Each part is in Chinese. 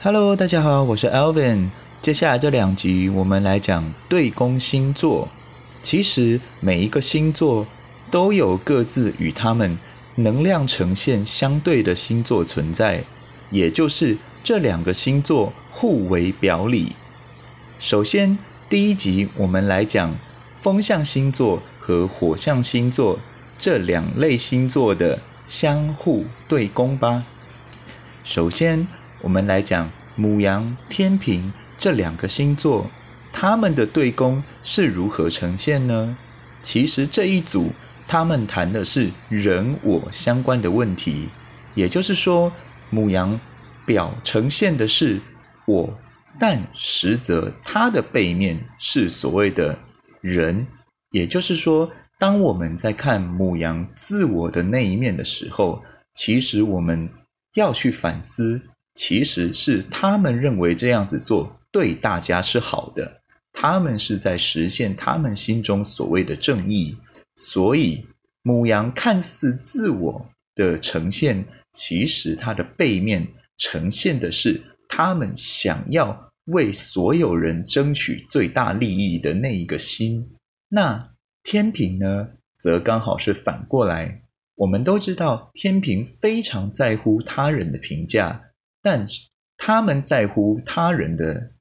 Hello，大家好，我是 Alvin。接下来这两集，我们来讲对宫星座。其实每一个星座都有各自与他们能量呈现相对的星座存在，也就是这两个星座互为表里。首先，第一集我们来讲风象星座和火象星座这两类星座的相互对宫吧。首先，我们来讲母羊、天平这两个星座，他们的对宫是如何呈现呢？其实这一组他们谈的是人我相关的问题，也就是说，母羊表呈现的是我，但实则它的背面是所谓的人，也就是说，当我们在看母羊自我的那一面的时候，其实我们要去反思。其实是他们认为这样子做对大家是好的，他们是在实现他们心中所谓的正义。所以母羊看似自我的呈现，其实它的背面呈现的是他们想要为所有人争取最大利益的那一个心。那天平呢，则刚好是反过来。我们都知道，天平非常在乎他人的评价。但他们在乎他人的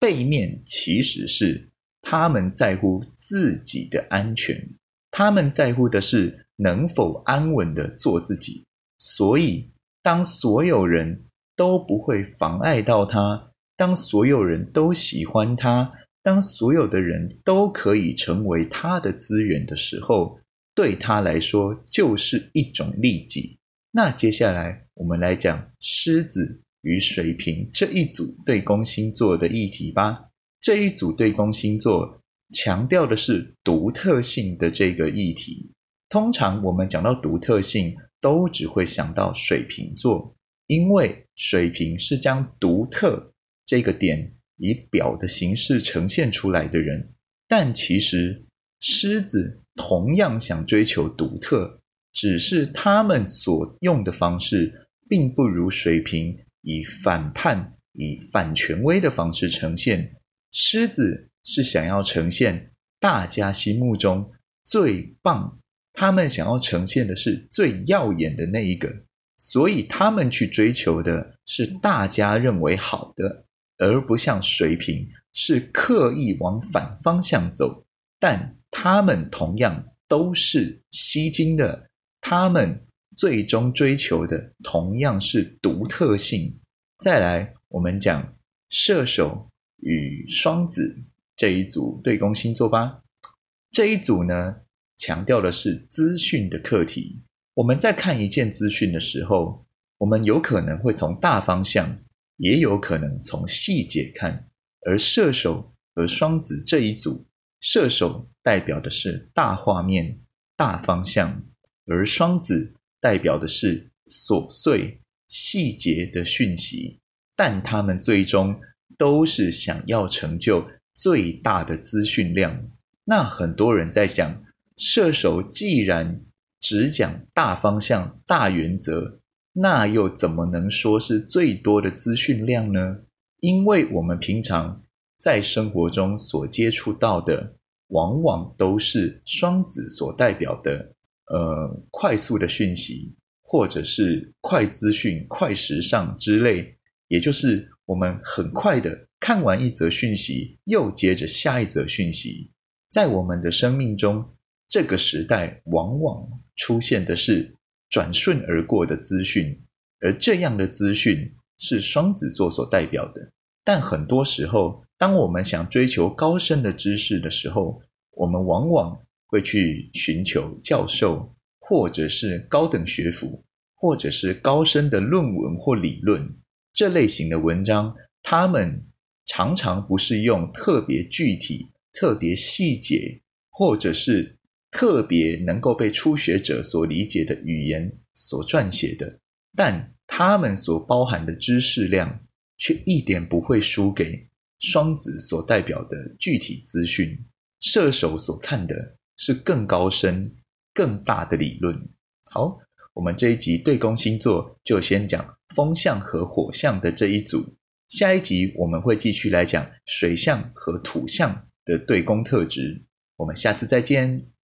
背面，其实是他们在乎自己的安全。他们在乎的是能否安稳的做自己。所以，当所有人都不会妨碍到他，当所有人都喜欢他，当所有的人都可以成为他的资源的时候，对他来说就是一种利己。那接下来。我们来讲狮子与水瓶这一组对宫星座的议题吧。这一组对宫星座强调的是独特性的这个议题。通常我们讲到独特性，都只会想到水瓶座，因为水瓶是将独特这个点以表的形式呈现出来的人。但其实狮子同样想追求独特，只是他们所用的方式。并不如水瓶以反叛、以反权威的方式呈现。狮子是想要呈现大家心目中最棒，他们想要呈现的是最耀眼的那一个，所以他们去追求的是大家认为好的，而不像水瓶是刻意往反方向走。但他们同样都是吸睛的，他们。最终追求的同样是独特性。再来，我们讲射手与双子这一组对宫星座吧。这一组呢，强调的是资讯的课题。我们在看一件资讯的时候，我们有可能会从大方向，也有可能从细节看。而射手和双子这一组，射手代表的是大画面、大方向，而双子。代表的是琐碎细节的讯息，但他们最终都是想要成就最大的资讯量。那很多人在讲，射手既然只讲大方向、大原则，那又怎么能说是最多的资讯量呢？因为我们平常在生活中所接触到的，往往都是双子所代表的。呃，快速的讯息，或者是快资讯、快时尚之类，也就是我们很快的看完一则讯息，又接着下一则讯息。在我们的生命中，这个时代往往出现的是转瞬而过的资讯，而这样的资讯是双子座所代表的。但很多时候，当我们想追求高深的知识的时候，我们往往。会去寻求教授，或者是高等学府，或者是高深的论文或理论这类型的文章。他们常常不是用特别具体、特别细节，或者是特别能够被初学者所理解的语言所撰写的，但他们所包含的知识量却一点不会输给双子所代表的具体资讯。射手所看的。是更高深、更大的理论。好，我们这一集对宫星座就先讲风象和火象的这一组。下一集我们会继续来讲水象和土象的对宫特质。我们下次再见。